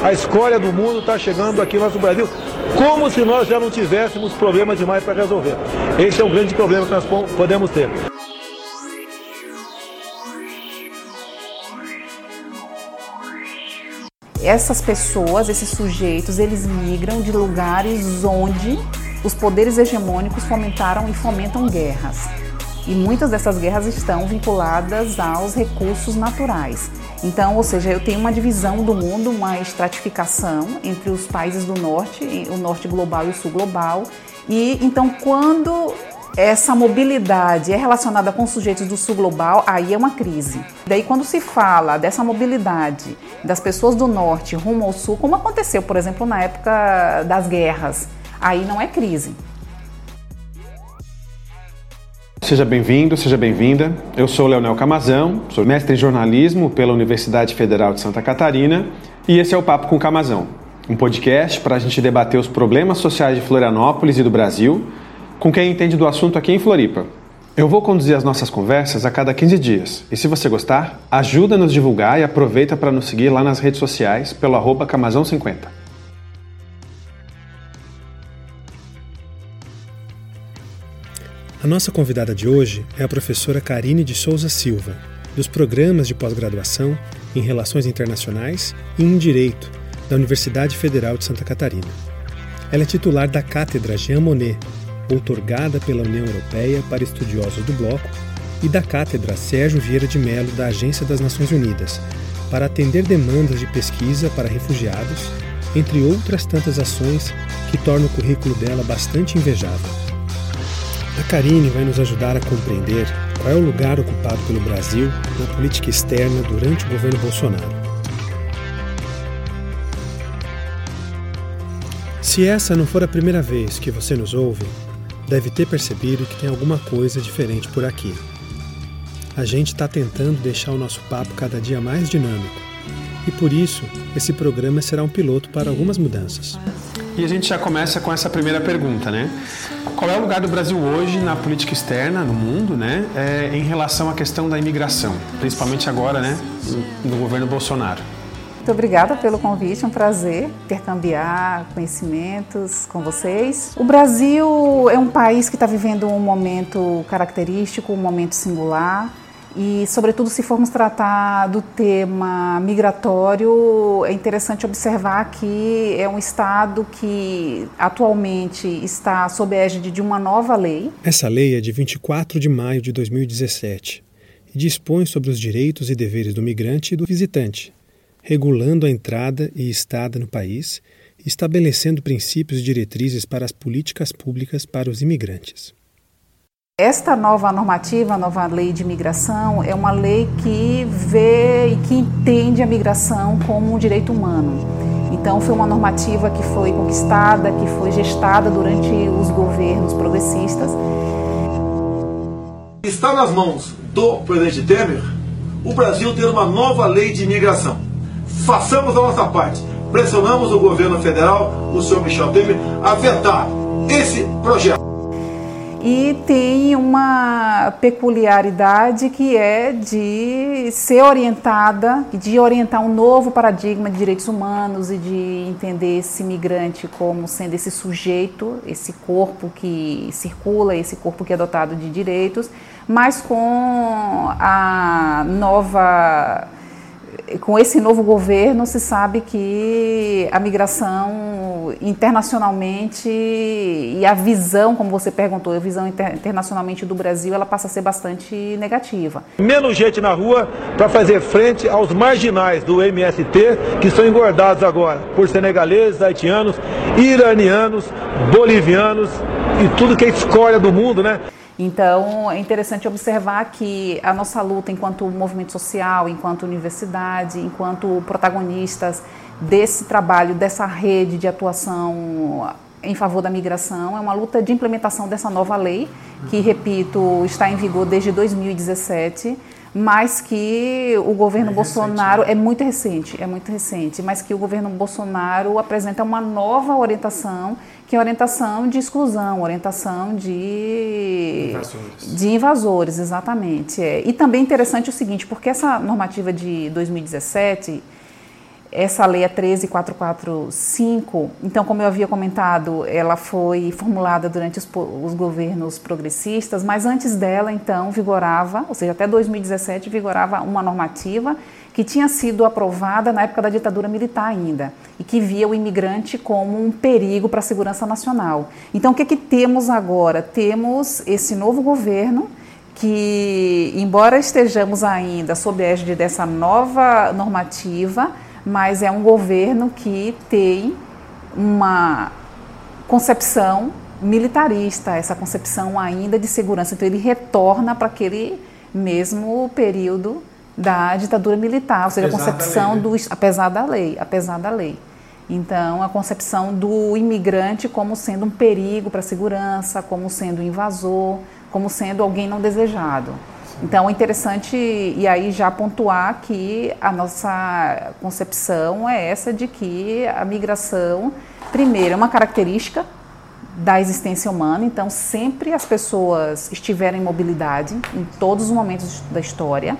A escória do mundo está chegando aqui no nosso Brasil, como se nós já não tivéssemos problema demais para resolver. Esse é o grande problema que nós podemos ter. Essas pessoas, esses sujeitos, eles migram de lugares onde os poderes hegemônicos fomentaram e fomentam guerras. E muitas dessas guerras estão vinculadas aos recursos naturais. Então, ou seja, eu tenho uma divisão do mundo, uma estratificação entre os países do norte, o norte global e o sul global. E então, quando essa mobilidade é relacionada com os sujeitos do sul global, aí é uma crise. Daí, quando se fala dessa mobilidade das pessoas do norte rumo ao sul, como aconteceu, por exemplo, na época das guerras, aí não é crise. Seja bem-vindo, seja bem-vinda. Eu sou Leonel Camazão, sou mestre em jornalismo pela Universidade Federal de Santa Catarina e esse é o Papo com Camazão, um podcast para a gente debater os problemas sociais de Florianópolis e do Brasil com quem entende do assunto aqui em Floripa. Eu vou conduzir as nossas conversas a cada 15 dias e se você gostar, ajuda a nos divulgar e aproveita para nos seguir lá nas redes sociais pelo arroba camazão50. A nossa convidada de hoje é a professora Karine de Souza Silva, dos programas de pós-graduação em Relações Internacionais e em Direito da Universidade Federal de Santa Catarina. Ela é titular da Cátedra Jean Monnet, outorgada pela União Europeia para estudiosos do bloco, e da Cátedra Sérgio Vieira de Mello da Agência das Nações Unidas, para atender demandas de pesquisa para refugiados, entre outras tantas ações que tornam o currículo dela bastante invejável. A Karine vai nos ajudar a compreender qual é o lugar ocupado pelo Brasil na política externa durante o governo Bolsonaro. Se essa não for a primeira vez que você nos ouve, deve ter percebido que tem alguma coisa diferente por aqui. A gente está tentando deixar o nosso papo cada dia mais dinâmico e por isso esse programa será um piloto para algumas mudanças. E a gente já começa com essa primeira pergunta, né? Qual é o lugar do Brasil hoje na política externa, no mundo, né, é, em relação à questão da imigração, principalmente agora, né, no governo Bolsonaro? Muito obrigada pelo convite, é um prazer intercambiar conhecimentos com vocês. O Brasil é um país que está vivendo um momento característico, um momento singular. E, sobretudo, se formos tratar do tema migratório, é interessante observar que é um Estado que atualmente está sob a égide de uma nova lei. Essa lei é de 24 de maio de 2017 e dispõe sobre os direitos e deveres do migrante e do visitante, regulando a entrada e estada no país estabelecendo princípios e diretrizes para as políticas públicas para os imigrantes. Esta nova normativa, a nova lei de migração, é uma lei que vê e que entende a migração como um direito humano. Então, foi uma normativa que foi conquistada, que foi gestada durante os governos progressistas. Está nas mãos do presidente Temer o Brasil ter uma nova lei de imigração. Façamos a nossa parte. Pressionamos o governo federal, o senhor Michel Temer, a vetar esse projeto e tem uma peculiaridade que é de ser orientada, de orientar um novo paradigma de direitos humanos e de entender esse migrante como sendo esse sujeito, esse corpo que circula, esse corpo que é dotado de direitos, mas com a nova com esse novo governo, se sabe que a migração internacionalmente e a visão, como você perguntou, a visão inter internacionalmente do Brasil, ela passa a ser bastante negativa. Menos gente na rua para fazer frente aos marginais do MST que são engordados agora por senegaleses, haitianos, iranianos, bolivianos e tudo que é escória do mundo, né? Então, é interessante observar que a nossa luta enquanto movimento social, enquanto universidade, enquanto protagonistas desse trabalho, dessa rede de atuação em favor da migração, é uma luta de implementação dessa nova lei, que, repito, está em vigor desde 2017 mas que o governo é Bolsonaro recente, né? é muito recente, é muito recente, mas que o governo Bolsonaro apresenta uma nova orientação que é orientação de exclusão, orientação de invasores, de invasores exatamente. É. E também interessante o seguinte, porque essa normativa de 2017 essa lei é 13445, então, como eu havia comentado, ela foi formulada durante os, os, governos progressistas, mas antes dela, então, vigorava, ou seja, até 2017, vigorava uma normativa que tinha sido aprovada na época da ditadura militar ainda, e que via o imigrante como um perigo para a segurança nacional. Então, o que, é que temos agora? Temos esse novo governo que, embora estejamos ainda sob a égide dessa nova normativa, mas é um governo que tem uma concepção militarista, essa concepção ainda de segurança. Então ele retorna para aquele mesmo período da ditadura militar, ou seja, apesar a concepção lei, né? do apesar da lei, apesar da lei. Então, a concepção do imigrante como sendo um perigo para a segurança, como sendo invasor, como sendo alguém não desejado. Então é interessante e aí já pontuar que a nossa concepção é essa de que a migração, primeiro, é uma característica da existência humana, então sempre as pessoas estiveram em mobilidade em todos os momentos da história.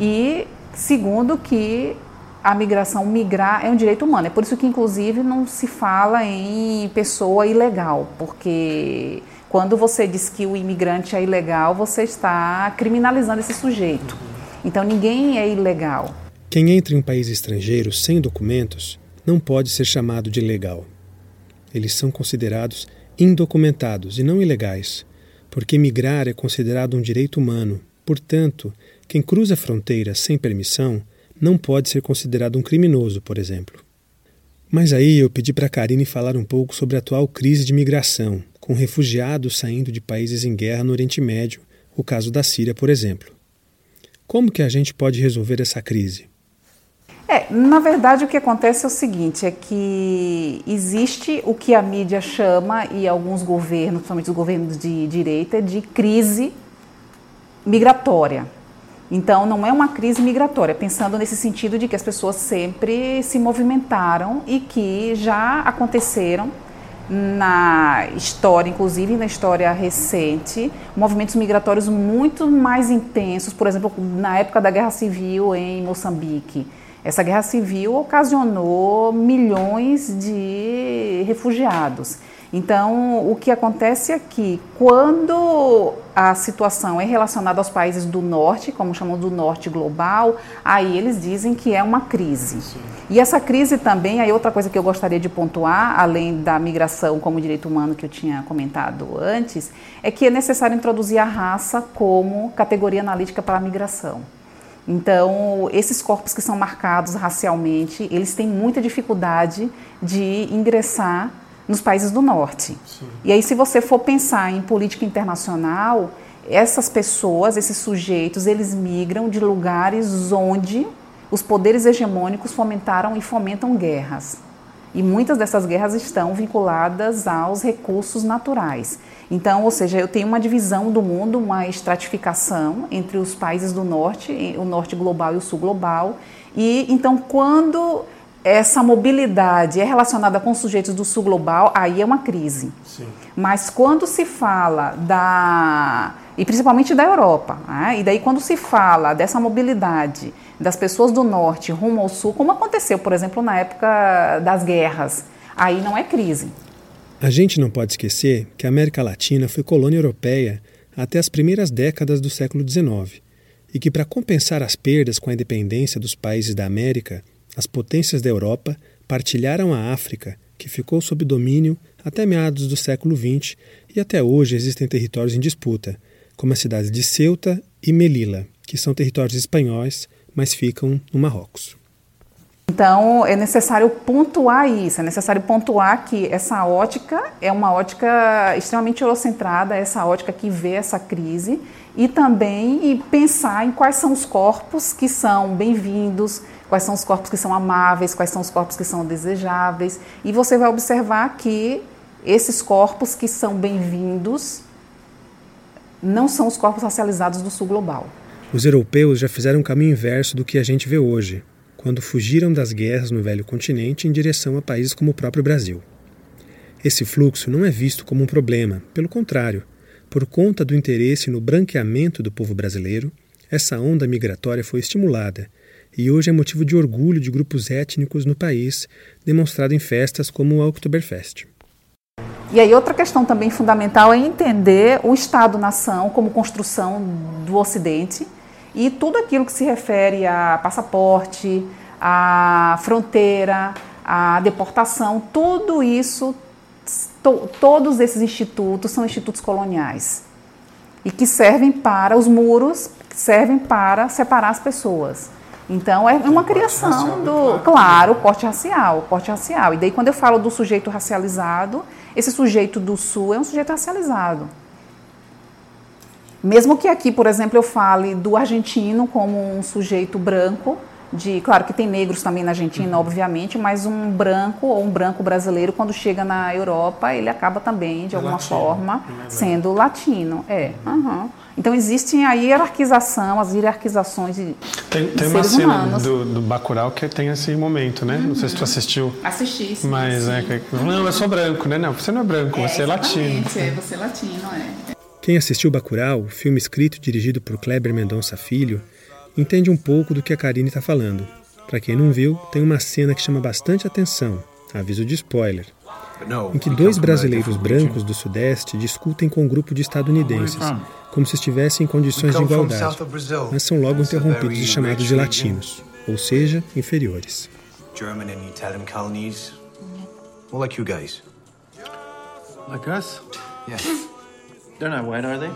E segundo que a migração migrar é um direito humano. É por isso que inclusive não se fala em pessoa ilegal, porque quando você diz que o imigrante é ilegal, você está criminalizando esse sujeito. Então ninguém é ilegal. Quem entra em um país estrangeiro sem documentos não pode ser chamado de ilegal. Eles são considerados indocumentados e não ilegais, porque migrar é considerado um direito humano. Portanto, quem cruza fronteiras sem permissão não pode ser considerado um criminoso, por exemplo. Mas aí eu pedi para a Karine falar um pouco sobre a atual crise de migração, com refugiados saindo de países em guerra no Oriente Médio, o caso da Síria, por exemplo. Como que a gente pode resolver essa crise? É, na verdade o que acontece é o seguinte, é que existe o que a mídia chama e alguns governos, principalmente os governos de direita, de crise migratória. Então não é uma crise migratória, pensando nesse sentido de que as pessoas sempre se movimentaram e que já aconteceram na história, inclusive na história recente, movimentos migratórios muito mais intensos, por exemplo, na época da Guerra Civil em Moçambique. Essa guerra civil ocasionou milhões de refugiados. Então, o que acontece é que quando a situação é relacionada aos países do norte, como chamam do norte global, aí eles dizem que é uma crise. Sim. E essa crise também, aí outra coisa que eu gostaria de pontuar, além da migração como direito humano que eu tinha comentado antes, é que é necessário introduzir a raça como categoria analítica para a migração. Então, esses corpos que são marcados racialmente, eles têm muita dificuldade de ingressar nos países do norte. Sim. E aí, se você for pensar em política internacional, essas pessoas, esses sujeitos, eles migram de lugares onde os poderes hegemônicos fomentaram e fomentam guerras. E muitas dessas guerras estão vinculadas aos recursos naturais. Então, ou seja, eu tenho uma divisão do mundo, uma estratificação entre os países do norte, o norte global e o sul global. E então, quando essa mobilidade é relacionada com sujeitos do sul global, aí é uma crise. Sim. Mas quando se fala da. e principalmente da Europa, né? e daí quando se fala dessa mobilidade das pessoas do norte rumo ao sul, como aconteceu, por exemplo, na época das guerras, aí não é crise. A gente não pode esquecer que a América Latina foi colônia europeia até as primeiras décadas do século XIX e que, para compensar as perdas com a independência dos países da América, as potências da Europa partilharam a África, que ficou sob domínio até meados do século XX e até hoje existem territórios em disputa, como as cidades de Ceuta e Melilla, que são territórios espanhóis, mas ficam no Marrocos. Então é necessário pontuar isso, é necessário pontuar que essa ótica é uma ótica extremamente eurocentrada, essa ótica que vê essa crise e também pensar em quais são os corpos que são bem-vindos, quais são os corpos que são amáveis, quais são os corpos que são desejáveis. E você vai observar que esses corpos que são bem-vindos não são os corpos racializados do sul global. Os europeus já fizeram um caminho inverso do que a gente vê hoje, quando fugiram das guerras no velho continente em direção a países como o próprio Brasil. Esse fluxo não é visto como um problema, pelo contrário, por conta do interesse no branqueamento do povo brasileiro, essa onda migratória foi estimulada e hoje é motivo de orgulho de grupos étnicos no país, demonstrado em festas como o Oktoberfest. E aí outra questão também fundamental é entender o Estado-nação como construção do Ocidente e tudo aquilo que se refere a passaporte, a fronteira, a deportação, tudo isso, to, todos esses institutos são institutos coloniais e que servem para os muros, servem para separar as pessoas. Então é uma criação do, claro, o corte racial, o corte racial. E daí quando eu falo do sujeito racializado, esse sujeito do sul é um sujeito racializado. Mesmo que aqui, por exemplo, eu fale do argentino como um sujeito branco, de, claro que tem negros também na Argentina, uhum. obviamente, mas um branco ou um branco brasileiro quando chega na Europa, ele acaba também de é alguma latino, forma é sendo latino, é. Uhum. Então existe a hierarquização, as hierarquizações de Tem, tem uma cena humanos. do, do Bacurau que tem esse momento, né? Uhum. Não sei se tu uhum. assistiu. Assisti, sim. Mas sim. é que, não, eu sou branco, né? Não, você não é branco, é, você é latino. É, você é latino, é. Quem assistiu Bacurau, filme escrito e dirigido por Kleber Mendonça Filho, entende um pouco do que a Karine está falando. Para quem não viu, tem uma cena que chama bastante atenção, aviso de spoiler, em que dois brasileiros brancos do Sudeste discutem com um grupo de estadunidenses, como se estivessem em condições de igualdade, mas são logo interrompidos e chamados de latinos, ou seja, inferiores. German and Italian colonies, more like you guys. Like us? Yeah. They're not white, are they?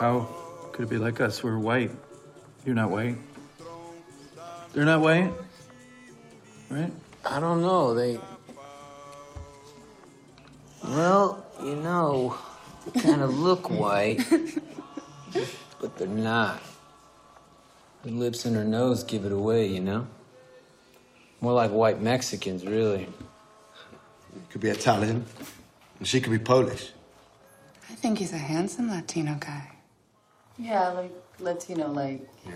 How could it be like us? We're white. You're not white. They're not white, right? I don't know. They. Well, you know, they kind of look white, but they're not. Her lips and her nose give it away, you know? More like white Mexicans, really. Could be Italian, and she could be Polish. I think he's a handsome Latino guy. Yeah, like Latino, like. Yeah.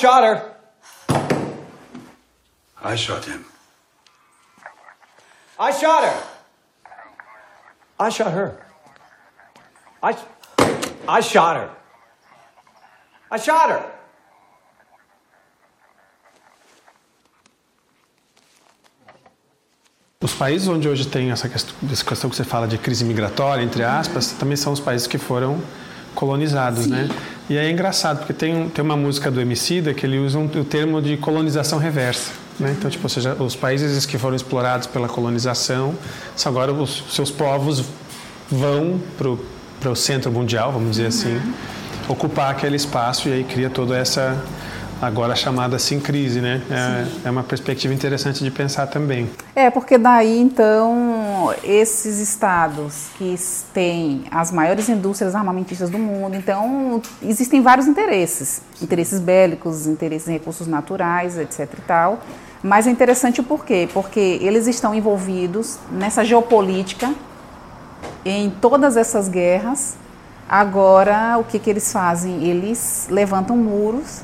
Shot her. I shot him. I shot her. I shot her. I, I shot her. I shot her. Os países onde hoje tem essa questão, essa questão que você fala de crise migratória, entre aspas, também são os países que foram colonizados, Sim. né? E aí é engraçado, porque tem, tem uma música do Emicida que ele usa um, o termo de colonização reversa. Né? Então, tipo, ou seja, os países que foram explorados pela colonização, agora os seus povos vão para o centro mundial, vamos dizer assim, uhum. ocupar aquele espaço e aí cria toda essa agora chamada assim crise, né? É, é, uma perspectiva interessante de pensar também. É, porque daí então esses estados que têm as maiores indústrias armamentistas do mundo, então existem vários interesses, interesses bélicos, interesses em recursos naturais, etc e tal. Mas é interessante por quê? Porque eles estão envolvidos nessa geopolítica em todas essas guerras. Agora, o que, que eles fazem? Eles levantam muros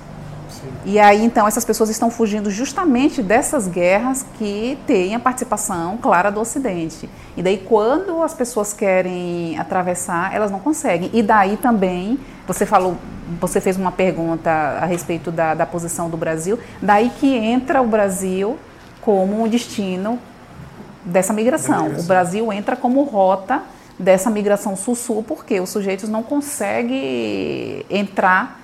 e aí, então, essas pessoas estão fugindo justamente dessas guerras que têm a participação clara do Ocidente. E daí, quando as pessoas querem atravessar, elas não conseguem. E daí também, você falou, você fez uma pergunta a respeito da, da posição do Brasil, daí que entra o Brasil como um destino dessa migração. migração. O Brasil entra como rota dessa migração sul-sul, porque os sujeitos não conseguem entrar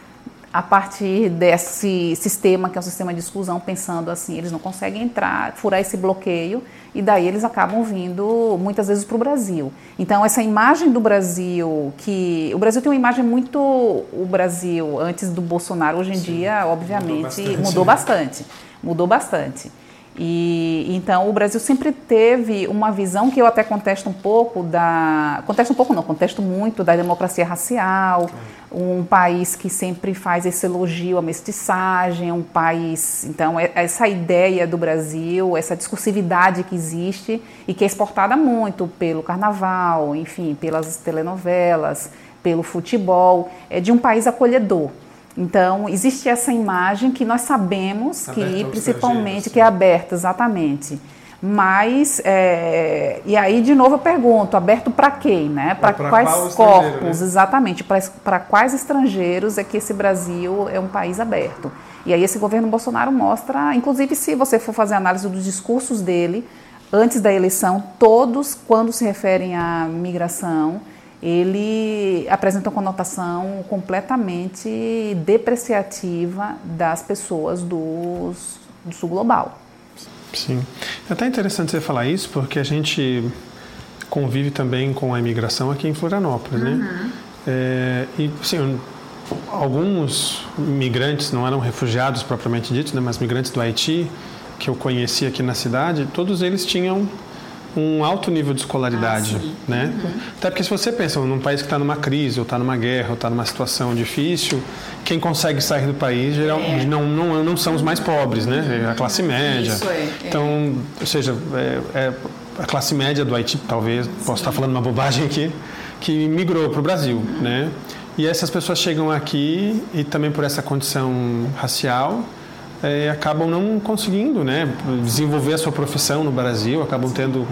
a partir desse sistema, que é um sistema de exclusão, pensando assim, eles não conseguem entrar, furar esse bloqueio, e daí eles acabam vindo muitas vezes para o Brasil. Então, essa imagem do Brasil, que. O Brasil tem uma imagem muito. O Brasil, antes do Bolsonaro, hoje em Sim, dia, obviamente, mudou bastante. Mudou bastante. Mudou bastante. E então o Brasil sempre teve uma visão que eu até contesto um pouco da, contesto um pouco não, contesto muito da democracia racial, um país que sempre faz esse elogio à mestiçagem, um país, então é, essa ideia do Brasil, essa discursividade que existe e que é exportada muito pelo carnaval, enfim, pelas telenovelas, pelo futebol, é de um país acolhedor. Então, existe essa imagem que nós sabemos que, principalmente, que é aberta, exatamente. Mas, é, e aí, de novo, eu pergunto, aberto para quem, né? Para quais corpos, né? exatamente, para quais estrangeiros é que esse Brasil é um país aberto? E aí esse governo Bolsonaro mostra, inclusive se você for fazer análise dos discursos dele, antes da eleição, todos, quando se referem à migração, ele apresenta uma conotação completamente depreciativa das pessoas dos, do sul global. Sim. É até interessante você falar isso, porque a gente convive também com a imigração aqui em Florianópolis, né? uhum. né? É, e, assim, alguns migrantes, não eram refugiados propriamente ditos, né, mas migrantes do Haiti, que eu conheci aqui na cidade, todos eles tinham um alto nível de escolaridade, ah, né? Uhum. Até porque se você pensa num país que está numa crise, ou está numa guerra, ou está numa situação difícil, quem consegue sair do país geral, é. não, não, não são os mais pobres, né? É a classe média. Isso é. Então, ou seja, é, é, a classe média do Haiti, talvez, posso estar falando uma bobagem aqui, que migrou para o Brasil, uhum. né? E essas pessoas chegam aqui e também por essa condição racial, é, acabam não conseguindo né, desenvolver a sua profissão no Brasil, acabam tendo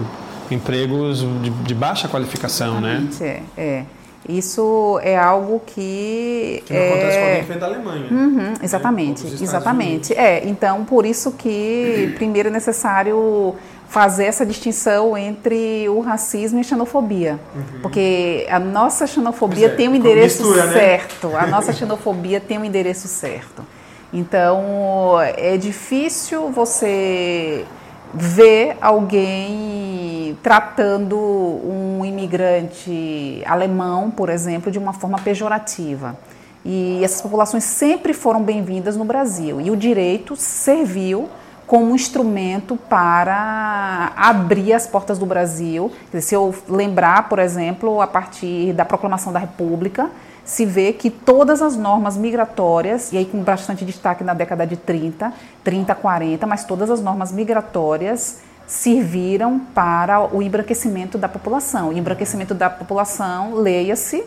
empregos de, de baixa qualificação, né? É, é. Isso é algo que. Que não é... acontece com alguém que vem da Alemanha. Uhum, né? exatamente, né? exatamente. É, então por isso que primeiro é necessário fazer essa distinção entre o racismo e a xenofobia. Uhum. Porque a nossa xenofobia é, tem um endereço mistura, né? certo. Né? A nossa xenofobia tem um endereço certo. Então é difícil você ver alguém tratando um imigrante alemão, por exemplo, de uma forma pejorativa. E essas populações sempre foram bem-vindas no Brasil. E o direito serviu como instrumento para abrir as portas do Brasil. Se eu lembrar, por exemplo, a partir da proclamação da República, se vê que todas as normas migratórias, e aí com bastante destaque na década de 30, 30, 40, mas todas as normas migratórias serviram para o embranquecimento da população. E embranquecimento da população, leia-se,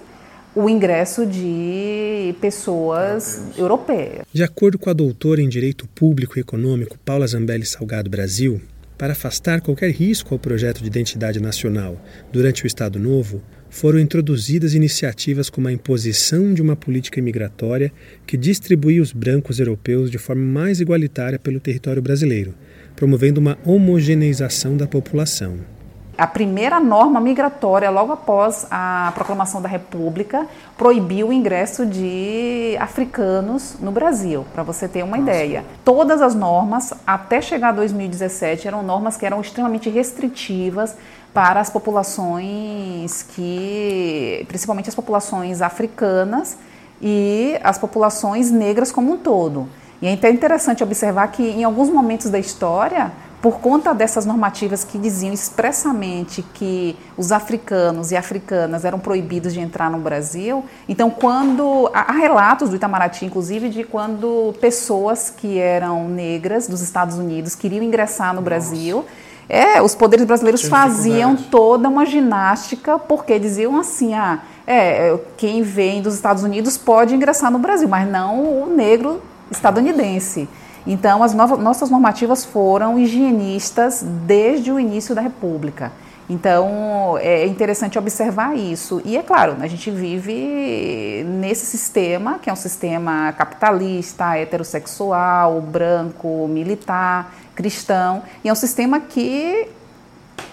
o ingresso de pessoas europeias. De acordo com a doutora em Direito Público e Econômico Paula Zambelli Salgado Brasil, para afastar qualquer risco ao projeto de identidade nacional durante o Estado Novo, foram introduzidas iniciativas como a imposição de uma política imigratória que distribuía os brancos europeus de forma mais igualitária pelo território brasileiro, promovendo uma homogeneização da população. A primeira norma migratória, logo após a proclamação da República, proibiu o ingresso de africanos no Brasil, para você ter uma Nossa. ideia. Todas as normas, até chegar a 2017, eram normas que eram extremamente restritivas para as populações que, principalmente as populações africanas e as populações negras como um todo. E é até interessante observar que em alguns momentos da história, por conta dessas normativas que diziam expressamente que os africanos e africanas eram proibidos de entrar no Brasil, então quando há relatos do Itamaraty inclusive de quando pessoas que eram negras dos Estados Unidos queriam ingressar no Nossa. Brasil, é, os poderes brasileiros faziam toda uma ginástica porque diziam assim, ah, é, quem vem dos Estados Unidos pode ingressar no Brasil, mas não o negro estadunidense. Então, as novas, nossas normativas foram higienistas desde o início da República. Então, é interessante observar isso. E é claro, a gente vive nesse sistema, que é um sistema capitalista, heterossexual, branco, militar, cristão, e é um sistema que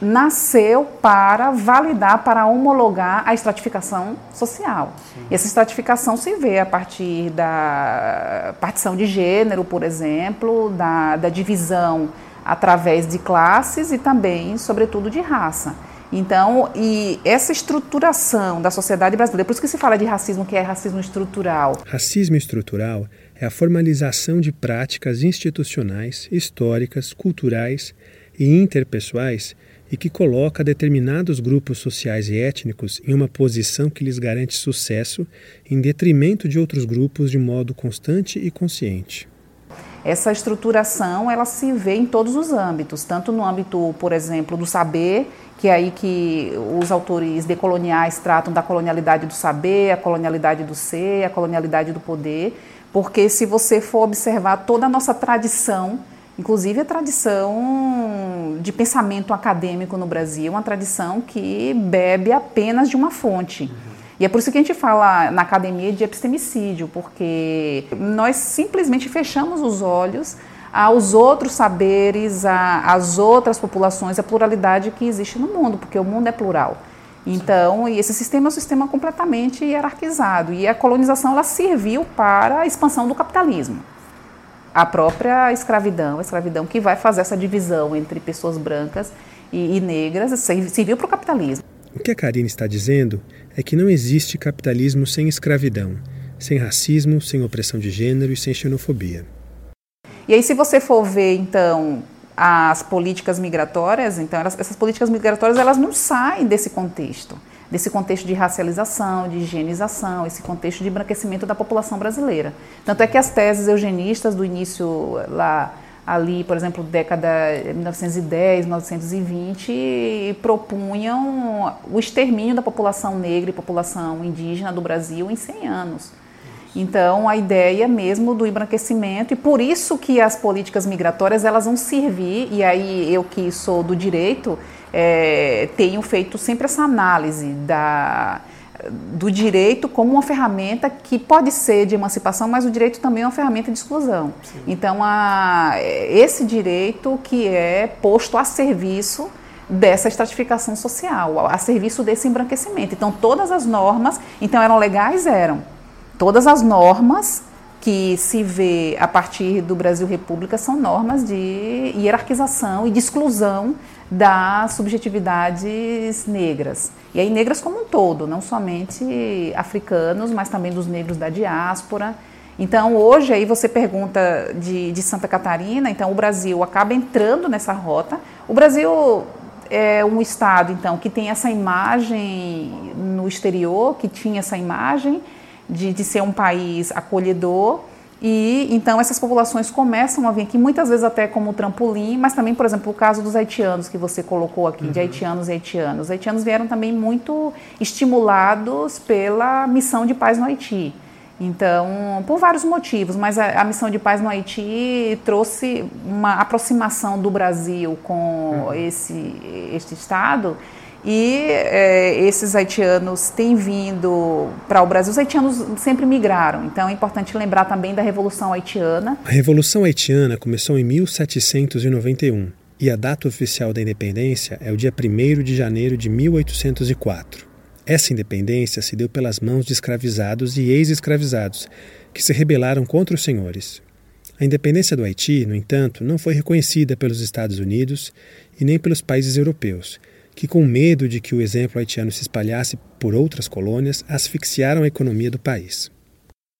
nasceu para validar, para homologar a estratificação social. Sim. E essa estratificação se vê a partir da partição de gênero, por exemplo, da, da divisão através de classes e também, sobretudo, de raça. Então, e essa estruturação da sociedade brasileira, por isso que se fala de racismo, que é racismo estrutural. Racismo estrutural é a formalização de práticas institucionais, históricas, culturais e interpessoais e que coloca determinados grupos sociais e étnicos em uma posição que lhes garante sucesso em detrimento de outros grupos de modo constante e consciente. Essa estruturação ela se vê em todos os âmbitos, tanto no âmbito, por exemplo, do saber, que é aí que os autores decoloniais tratam da colonialidade do saber, a colonialidade do ser, a colonialidade do poder, porque se você for observar toda a nossa tradição, inclusive a tradição de pensamento acadêmico no Brasil, é uma tradição que bebe apenas de uma fonte. E é por isso que a gente fala na academia de epistemicídio, porque nós simplesmente fechamos os olhos aos outros saberes, às outras populações, à pluralidade que existe no mundo, porque o mundo é plural. Então, esse sistema é um sistema completamente hierarquizado e a colonização ela serviu para a expansão do capitalismo. A própria escravidão, a escravidão que vai fazer essa divisão entre pessoas brancas e, e negras, serviu para o capitalismo. O que a Karine está dizendo é que não existe capitalismo sem escravidão, sem racismo, sem opressão de gênero e sem xenofobia. E aí, se você for ver, então, as políticas migratórias, então elas, essas políticas migratórias elas não saem desse contexto, desse contexto de racialização, de higienização, esse contexto de embranquecimento da população brasileira. Tanto é que as teses eugenistas do início lá ali, por exemplo, década 1910, 1920, propunham o extermínio da população negra e população indígena do Brasil em 100 anos. Então, a ideia mesmo do embranquecimento, e por isso que as políticas migratórias elas vão servir, e aí eu que sou do direito, é, tenho feito sempre essa análise da, do direito como uma ferramenta que pode ser de emancipação, mas o direito também é uma ferramenta de exclusão. Sim. Então, a, esse direito que é posto a serviço dessa estratificação social, a serviço desse embranquecimento. Então, todas as normas, então eram legais, eram todas as normas que se vê a partir do Brasil República são normas de hierarquização e de exclusão das subjetividades negras. E aí negras como um todo, não somente africanos, mas também dos negros da diáspora. Então hoje aí você pergunta de, de Santa Catarina, então o Brasil acaba entrando nessa rota. O Brasil é um estado então que tem essa imagem no exterior, que tinha essa imagem de, de ser um país acolhedor. E então essas populações começam a vir aqui, muitas vezes até como trampolim, mas também, por exemplo, o caso dos haitianos que você colocou aqui, uhum. de haitianos e haitianos. Os haitianos vieram também muito estimulados pela missão de paz no Haiti. Então, por vários motivos, mas a, a missão de paz no Haiti trouxe uma aproximação do Brasil com uhum. esse, este Estado e é, esses haitianos têm vindo para o Brasil. Os haitianos sempre migraram, então é importante lembrar também da Revolução Haitiana. A Revolução Haitiana começou em 1791 e a data oficial da independência é o dia 1 de janeiro de 1804. Essa independência se deu pelas mãos de escravizados e ex-escravizados que se rebelaram contra os senhores. A independência do Haiti, no entanto, não foi reconhecida pelos Estados Unidos e nem pelos países europeus que, com medo de que o exemplo haitiano se espalhasse por outras colônias, asfixiaram a economia do país.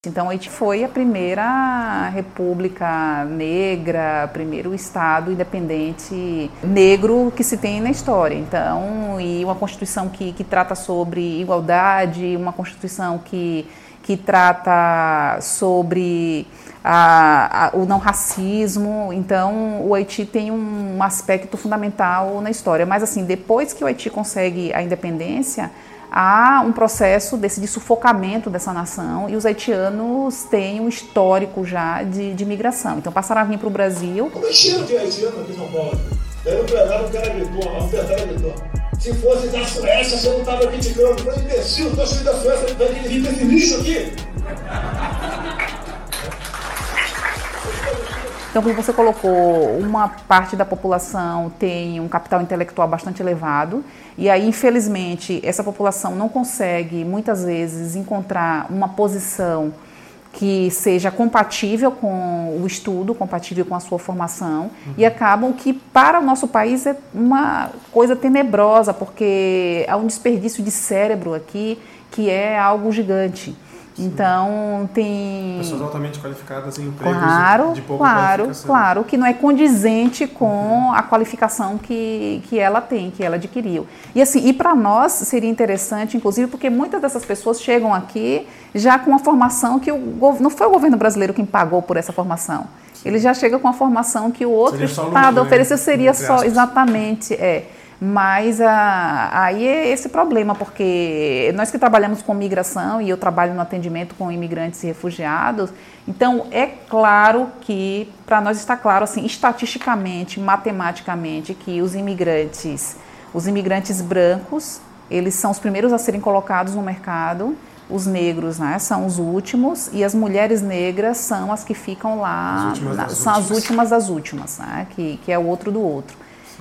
Então, Haiti foi a primeira república negra, primeiro estado independente negro que se tem na história. Então, e uma constituição que, que trata sobre igualdade, uma constituição que, que trata sobre a, a, o não racismo. Então, o Haiti tem um aspecto fundamental na história. Mas, assim, depois que o Haiti consegue a independência, há um processo desse de sufocamento dessa nação e os haitianos têm um histórico já de, de migração. Então, passaram a vir para o Brasil. Como é cheio de haitiano aqui em São Paulo? Daí no plenário o cara gritou, a secretária gritou. Se fosse da Suécia, você não estava criticando. Foi imbecil, tô cheio da Suécia, vai vir esse lixo aqui. Então, como você colocou, uma parte da população tem um capital intelectual bastante elevado, e aí, infelizmente, essa população não consegue, muitas vezes, encontrar uma posição que seja compatível com o estudo, compatível com a sua formação, uhum. e acabam que, para o nosso país, é uma coisa tenebrosa, porque há um desperdício de cérebro aqui que é algo gigante. Então tem pessoas altamente qualificadas em empregos claro, de pouca claro, qualificação. claro, que não é condizente com a qualificação que, que ela tem, que ela adquiriu. E assim, e para nós seria interessante, inclusive, porque muitas dessas pessoas chegam aqui já com uma formação que o não foi o governo brasileiro quem pagou por essa formação. Ele já chega com a formação que o outro Seria estado né? ofereceu seria Entre só exatamente é. Mas ah, aí é esse problema, porque nós que trabalhamos com migração e eu trabalho no atendimento com imigrantes e refugiados, então é claro que, para nós está claro, assim, estatisticamente, matematicamente, que os imigrantes, os imigrantes brancos, eles são os primeiros a serem colocados no mercado, os negros né, são os últimos e as mulheres negras são as que ficam lá, As últimas na- das são as últimas. últimas das últimas, né, que, que é o outro do outro.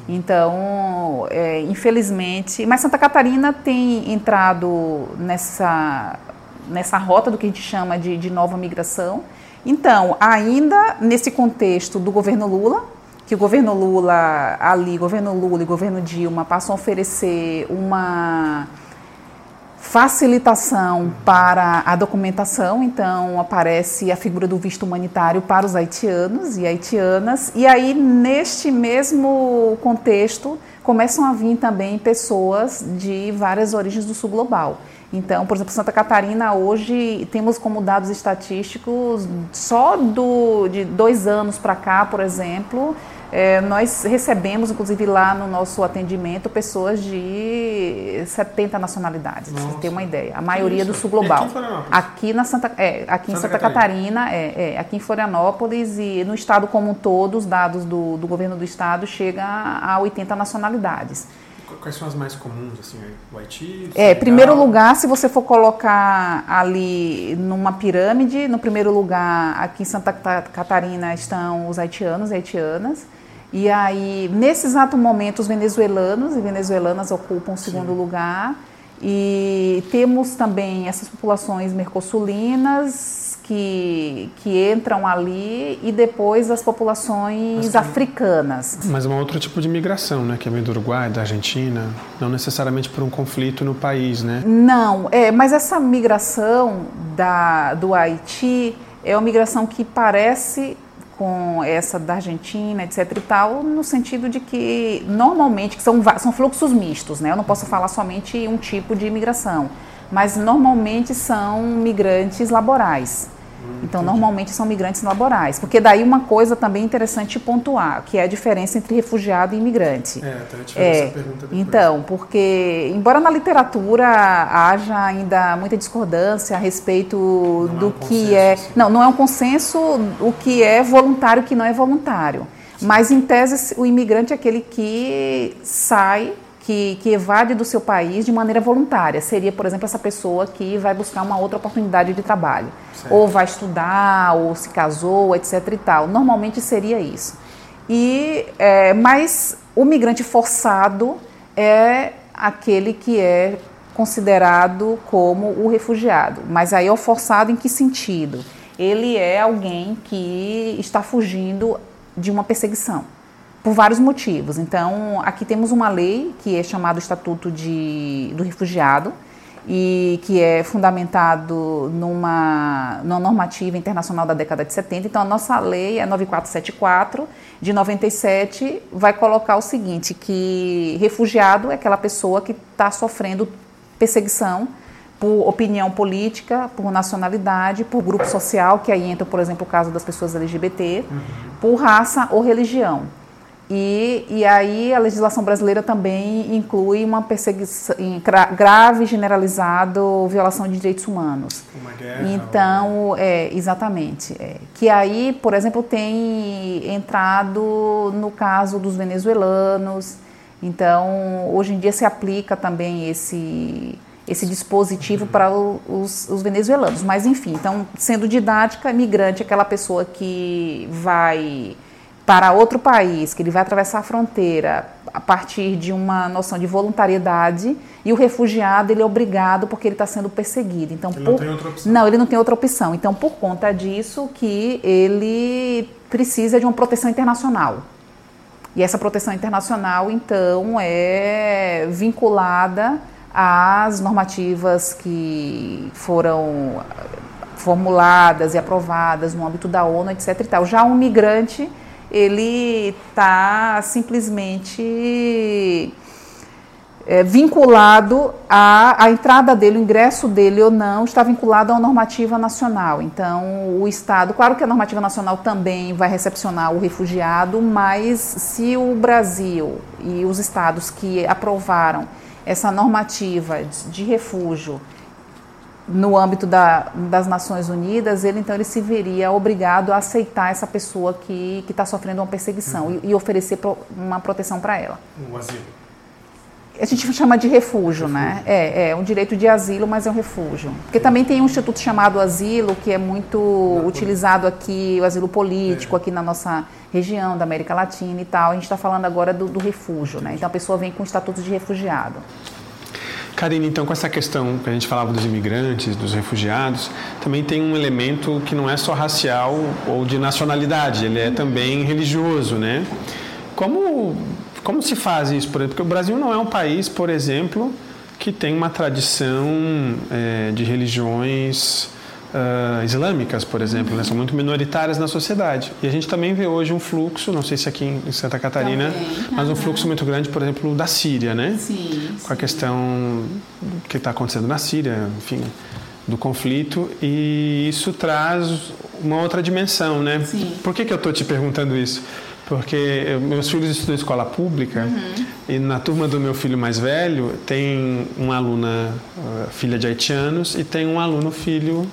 Então, é, infelizmente, mas Santa Catarina tem entrado nessa, nessa rota do que a gente chama de, de nova migração. Então, ainda nesse contexto do governo Lula, que o governo Lula ali, governo Lula e governo Dilma passam a oferecer uma facilitação para a documentação, então aparece a figura do visto humanitário para os haitianos e haitianas, e aí neste mesmo contexto começam a vir também pessoas de várias origens do sul global. Então, por exemplo, Santa Catarina hoje temos como dados estatísticos só do, de dois anos para cá, por exemplo, é, nós recebemos, inclusive lá no nosso atendimento, pessoas de 70 nacionalidades, para você ter uma ideia. A maioria do sul aqui global. em Florianópolis? Aqui, na Santa, é, aqui em Santa Santa Catarina, é, é, aqui em Florianópolis e no estado como um todo, os dados do, do governo do estado chegam a 80 nacionalidades. Quais são as mais comuns, assim, o Haiti? É, primeiro lugar, se você for colocar ali numa pirâmide, no primeiro lugar, aqui em Santa Cata- Catarina estão os haitianos e haitianas. E aí, nesse exato momento, os venezuelanos e venezuelanas ocupam o segundo lugar. E temos também essas populações mercosulinas que, que entram ali e depois as populações africanas. Mas é um outro tipo de migração, né? Que vem do Uruguai, da Argentina, não necessariamente por um conflito no país, né? Não, é, mas essa migração da, do Haiti é uma migração que parece com essa da Argentina, etc e tal, no sentido de que normalmente que são, são fluxos mistos, né? Eu não posso falar somente um tipo de imigração, mas normalmente são migrantes laborais. Então, normalmente são migrantes laborais. Porque daí uma coisa também interessante pontuar, que é a diferença entre refugiado e imigrante. É, até te fazer essa pergunta depois. Então, porque embora na literatura haja ainda muita discordância a respeito do um que consenso, é, assim. não, não é um consenso o que é voluntário e o que não é voluntário. Mas em tese o imigrante é aquele que sai que, que evade do seu país de maneira voluntária. Seria, por exemplo, essa pessoa que vai buscar uma outra oportunidade de trabalho. Certo. Ou vai estudar, ou se casou, etc. e tal. Normalmente seria isso. E, é, mas o migrante forçado é aquele que é considerado como o refugiado. Mas aí é o forçado em que sentido? Ele é alguém que está fugindo de uma perseguição por vários motivos. Então, aqui temos uma lei que é chamada Estatuto de, do Refugiado e que é fundamentado numa, numa normativa internacional da década de 70. Então, a nossa lei é 9474 de 97 vai colocar o seguinte, que refugiado é aquela pessoa que está sofrendo perseguição por opinião política, por nacionalidade, por grupo social, que aí entra, por exemplo, o caso das pessoas LGBT, por raça ou religião. E, e aí a legislação brasileira também inclui uma perseguição grave, generalizado, violação de direitos humanos. Uma guerra. Então, é, exatamente. é. que aí, por exemplo, tem entrado no caso dos venezuelanos. Então, hoje em dia se aplica também esse, esse dispositivo para o- os, os venezuelanos. Mas, enfim, então, sendo didática, migrante é aquela pessoa que vai para outro país, que ele vai atravessar a fronteira a partir de uma noção de voluntariedade, e o refugiado ele é obrigado porque ele está sendo perseguido. Então, Ele não por- tem outra opção. não, ele não tem outra opção. Então, por conta disso, que ele precisa de uma proteção internacional. E essa proteção internacional, então, é vinculada às normativas que foram formuladas e aprovadas no âmbito da ONU, etc. E tal. Já um migrante, ele está simplesmente é, vinculado à, à, entrada dele, o ingresso dele ou não, está vinculado uma normativa nacional. Então, o Estado, claro que a normativa nacional também vai recepcionar o refugiado, mas se o Brasil e os estados que aprovaram essa normativa de refúgio no âmbito da, das Nações Unidas, ele então ele se veria obrigado a aceitar essa pessoa que está sofrendo uma perseguição uhum. e, e, oferecer pro, uma proteção para ela. Um asilo. A gente chama de refúgio, né? refúgio, né? É, é um direito de asilo, mas é um refúgio. Porque também tem um instituto chamado asilo, que é muito Não, utilizado aqui, o asilo político, é. aqui na nossa região da América Latina e tal. A gente está falando agora do, do refúgio, né? Então a pessoa vem com o estatuto de refugiado. Karine, então com essa questão que a gente falava dos imigrantes, dos refugiados, também tem um elemento que não é só racial ou de nacionalidade, ele é também religioso, né? Como, como se faz isso, por exemplo? Porque o Brasil não é um país, por exemplo, que tem uma tradição é, de religiões uh, islâmicas, por exemplo, né? são muito minoritárias na sociedade. E a gente também vê hoje um fluxo, não sei se aqui em Santa Catarina, também. mas um fluxo muito grande, por exemplo, da Síria, né? Sim, Com a questão que está acontecendo na Síria, enfim, do conflito, e isso traz uma outra dimensão, né? Sim. Por que, que eu estou te perguntando isso? porque meus filhos estudam escola pública uhum. e na turma do meu filho mais velho tem uma aluna uh, filha de haitianos e tem um aluno filho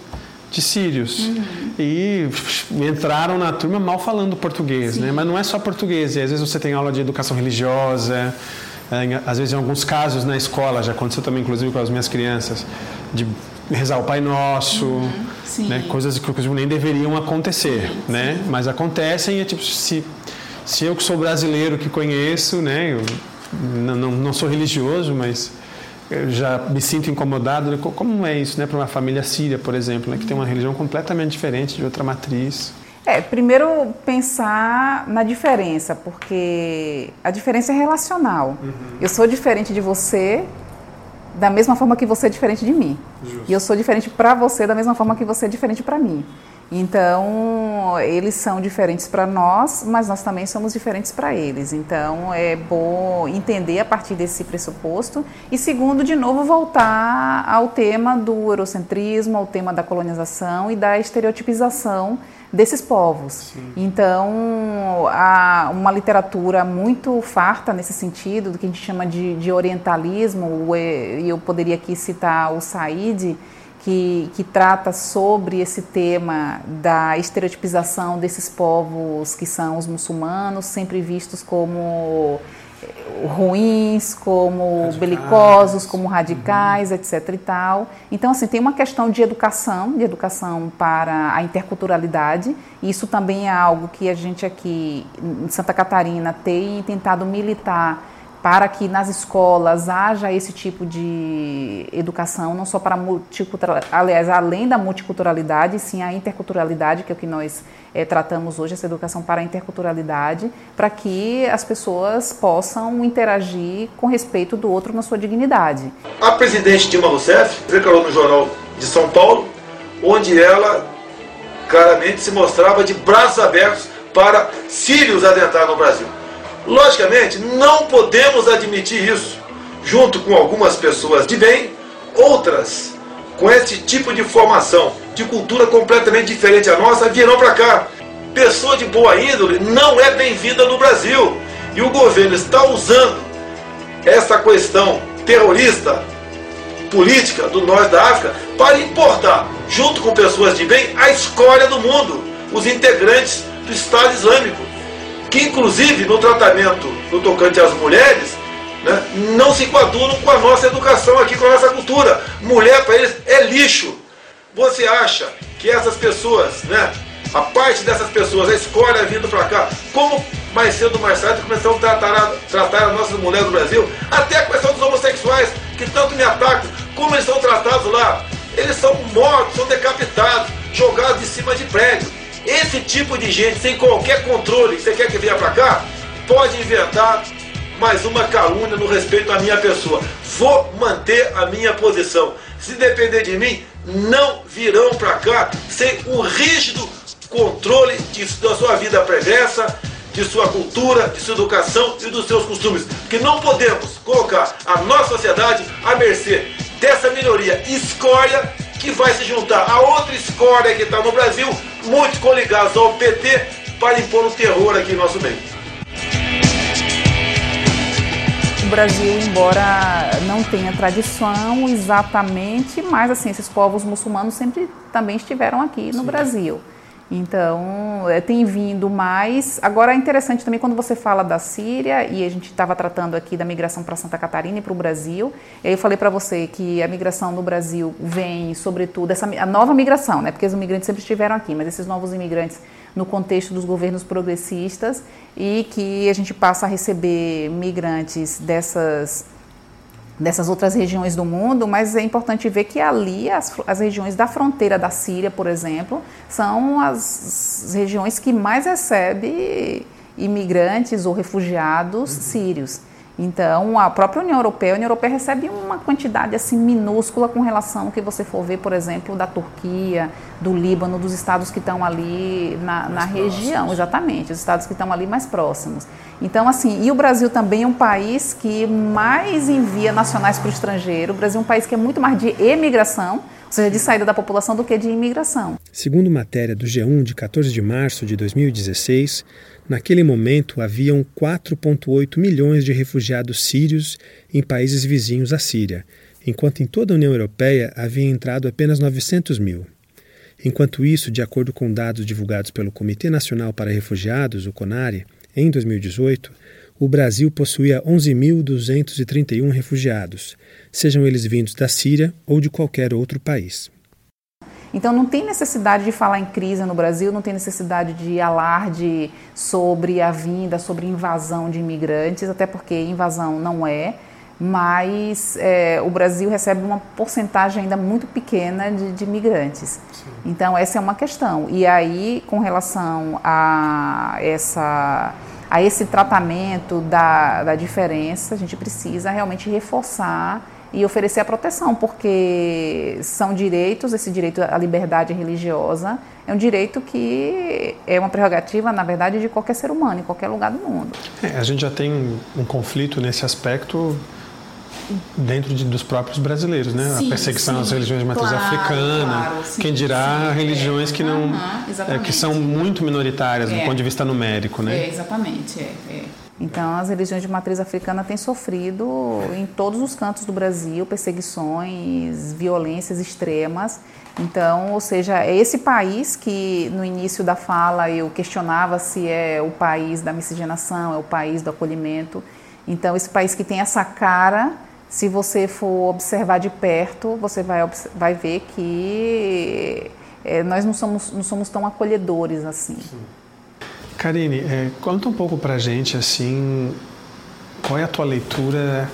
de sírios. Uhum. E entraram na turma mal falando português, Sim. né? Mas não é só português. E às vezes você tem aula de educação religiosa, é, às vezes em alguns casos na escola, já aconteceu também inclusive com as minhas crianças, de rezar o Pai Nosso, uhum. né? coisas que inclusive nem deveriam acontecer, sim, né? Sim. Mas acontecem e é tipo, se, se eu que sou brasileiro que conheço, né? Eu não, não, não sou religioso, mas eu já me sinto incomodado. Né? Como é isso, né, para uma família síria, por exemplo, né, que tem uma religião completamente diferente de outra matriz? É, primeiro pensar na diferença, porque a diferença é relacional. Uhum. Eu sou diferente de você da mesma forma que você é diferente de mim. Justo. E eu sou diferente para você da mesma forma que você é diferente para mim. Então, eles são diferentes para nós, mas nós também somos diferentes para eles. Então, é bom entender a partir desse pressuposto. E, segundo, de novo, voltar ao tema do eurocentrismo, ao tema da colonização e da estereotipização desses povos. Sim. Então, há uma literatura muito farta nesse sentido, do que a gente chama de, de orientalismo, e eu poderia aqui citar o Said que, que trata sobre esse tema da estereotipização desses povos que são os muçulmanos, sempre vistos como eh, ruins, como radicais. belicosos, como radicais, uhum. etc e tal. Então assim, tem uma questão de educação, de educação para a interculturalidade. Isso também é algo que a gente aqui em Santa Catarina tem tentado militar para que nas escolas haja esse tipo de educação, não só para multiculturalidade, aliás, além da multiculturalidade, sim a interculturalidade, que é o que nós é, tratamos hoje, essa educação para a interculturalidade, para que as pessoas possam interagir com respeito do outro na sua dignidade. A presidente Dilma Rousseff declarou no Jornal de São Paulo, onde ela claramente se mostrava de braços abertos para sírios adentrar no Brasil. Logicamente, não podemos admitir isso, junto com algumas pessoas de bem, outras com esse tipo de formação, de cultura completamente diferente à nossa, virão para cá. Pessoa de boa índole não é bem-vinda no Brasil. E o governo está usando essa questão terrorista, política do norte da África para importar, junto com pessoas de bem, a escória do mundo, os integrantes do Estado Islâmico que inclusive no tratamento no tocante às mulheres, né, não se coadunam com a nossa educação aqui, com a nossa cultura. Mulher para eles é lixo. Você acha que essas pessoas, né, a parte dessas pessoas, a escolha vindo para cá, como mais cedo ou mais tarde começam a tratar, a tratar as nossas mulheres do Brasil, até a questão dos homossexuais, que tanto me atacam, como eles são tratados lá. Eles são mortos, são decapitados, jogados de cima de prédio. Esse tipo de gente, sem qualquer controle, você quer que venha para cá, pode inventar mais uma calúnia no respeito à minha pessoa. Vou manter a minha posição. Se depender de mim, não virão para cá sem o rígido controle de, da sua vida pregressa, de sua cultura, de sua educação e dos seus costumes. Porque não podemos colocar a nossa sociedade à mercê dessa minoria escória que vai se juntar a outra escória que está no Brasil, muitos coligados ao PT, para impor o terror aqui em nosso meio. O Brasil, embora não tenha tradição exatamente, mas assim, esses povos muçulmanos sempre também estiveram aqui no Sim. Brasil. Então, é, tem vindo mais. Agora, é interessante também quando você fala da Síria, e a gente estava tratando aqui da migração para Santa Catarina e para o Brasil. Eu falei para você que a migração no Brasil vem, sobretudo, essa, a nova migração, né? Porque os imigrantes sempre estiveram aqui, mas esses novos imigrantes no contexto dos governos progressistas e que a gente passa a receber migrantes dessas dessas outras regiões do mundo, mas é importante ver que ali as, as regiões da fronteira da Síria, por exemplo, são as regiões que mais recebem imigrantes ou refugiados uhum. sírios. Então, a própria União Europeia, a União Europeia recebe uma quantidade assim minúscula com relação ao que você for ver, por exemplo, da Turquia, do Líbano, dos estados que estão ali na, na região, exatamente, os estados que estão ali mais próximos. Então, assim, e o Brasil também é um país que mais envia nacionais para o estrangeiro. O Brasil é um país que é muito mais de emigração, ou seja, de saída da população do que de imigração. Segundo matéria do G1 de 14 de março de 2016, Naquele momento, haviam 4,8 milhões de refugiados sírios em países vizinhos à Síria, enquanto em toda a União Europeia havia entrado apenas 900 mil. Enquanto isso, de acordo com dados divulgados pelo Comitê Nacional para Refugiados, o CONARE, em 2018, o Brasil possuía 11.231 refugiados, sejam eles vindos da Síria ou de qualquer outro país. Então não tem necessidade de falar em crise no Brasil, não tem necessidade de alarde sobre a vinda, sobre invasão de imigrantes, até porque invasão não é, mas é, o Brasil recebe uma porcentagem ainda muito pequena de, de imigrantes. Sim. Então essa é uma questão. E aí, com relação a essa a esse tratamento da, da diferença, a gente precisa realmente reforçar e oferecer a proteção, porque são direitos, esse direito à liberdade religiosa é um direito que é uma prerrogativa, na verdade, de qualquer ser humano, em qualquer lugar do mundo. É, a gente já tem um conflito nesse aspecto dentro de, dos próprios brasileiros, né? Sim, a perseguição sim, às religiões de matriz claro, africana, claro, sim, quem dirá religiões é. que não, uhum, é, que são muito minoritárias é. do ponto de vista numérico, né? É, exatamente, é, é. Então, as religiões de matriz africana têm sofrido em todos os cantos do Brasil perseguições, violências extremas. Então, ou seja, é esse país que no início da fala eu questionava se é o país da miscigenação, é o país do acolhimento. Então, esse país que tem essa cara, se você for observar de perto, você vai, vai ver que é, nós não somos, não somos tão acolhedores assim. Sim. Karine, é, conta um pouco pra gente, assim, qual é a tua leitura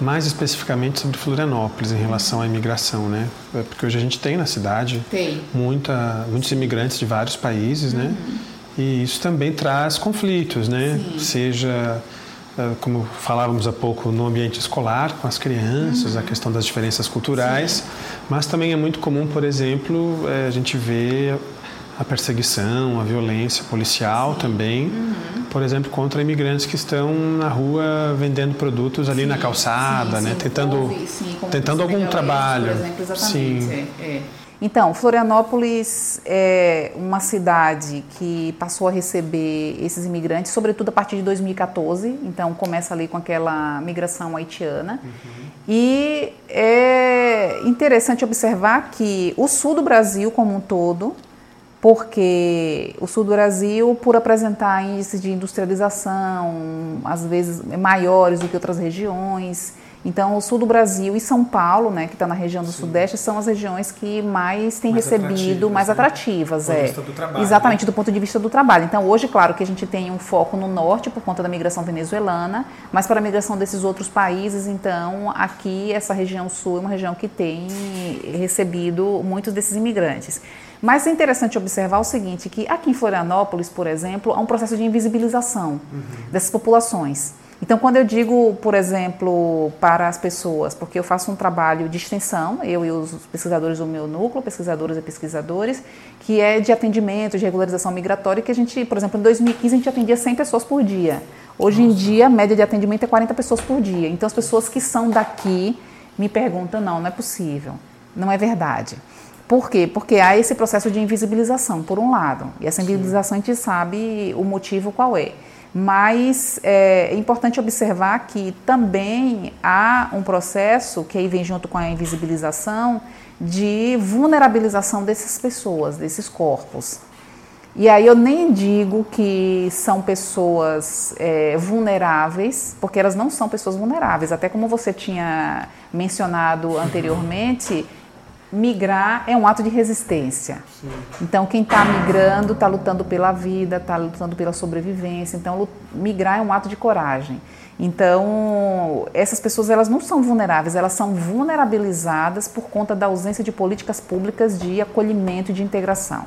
mais especificamente sobre Florianópolis em relação à imigração, né? É, porque hoje a gente tem na cidade tem. Muita, muitos imigrantes de vários países, né? uhum. né? E isso também traz conflitos, né? Sim. Seja é, como falávamos há pouco, no ambiente escolar, com as crianças, uhum. a questão das diferenças culturais, Sim. mas também é muito comum, por exemplo, é, a gente ver a perseguição, a violência policial Sim. também, uhum. por exemplo, contra imigrantes que estão na rua vendendo produtos ali sim, na calçada, sim, né? Sim, tentando, tentando algum trabalho. Por exemplo, exatamente. Sim. É, é. Então, Florianópolis é uma cidade que passou a receber esses imigrantes, sobretudo a partir de 2014. Então, começa ali com aquela migração haitiana. Uhum. E é interessante observar que o sul do Brasil, como um todo, porque o sul do Brasil, por apresentar índices de industrialização, às vezes maiores do que outras regiões, então, o sul do Brasil e São Paulo, né, que está na região do Sim. Sudeste, são as regiões que mais têm mais recebido, atrativas, mais né? atrativas. Do é. Do trabalho, Exatamente, né? do ponto de vista do trabalho. Então, hoje, claro que a gente tem um foco no norte por conta da migração venezuelana, mas para a migração desses outros países, então, aqui, essa região sul é uma região que tem recebido muitos desses imigrantes. Mas é interessante observar o seguinte, que aqui em Florianópolis, por exemplo, há um processo de invisibilização uhum. dessas populações. Então, quando eu digo, por exemplo, para as pessoas, porque eu faço um trabalho de extensão, eu e os pesquisadores do meu núcleo, pesquisadoras e pesquisadores, que é de atendimento, de regularização migratória, que a gente, por exemplo, em 2015 a gente atendia 100 pessoas por dia. Hoje Nossa. em dia, a média de atendimento é 40 pessoas por dia. Então, as pessoas que são daqui me perguntam: não, não é possível, não é verdade. Por quê? Porque há esse processo de invisibilização, por um lado. E essa invisibilização a gente sabe o motivo qual é. Mas é, é importante observar que também há um processo que aí vem junto com a invisibilização de vulnerabilização dessas pessoas, desses corpos. E aí eu nem digo que são pessoas é, vulneráveis, porque elas não são pessoas vulneráveis. Até como você tinha mencionado anteriormente, migrar é um ato de resistência. Sim. Então, quem está migrando está lutando pela vida, está lutando pela sobrevivência. Então, migrar é um ato de coragem. Então, essas pessoas elas não são vulneráveis, elas são vulnerabilizadas por conta da ausência de políticas públicas de acolhimento e de integração.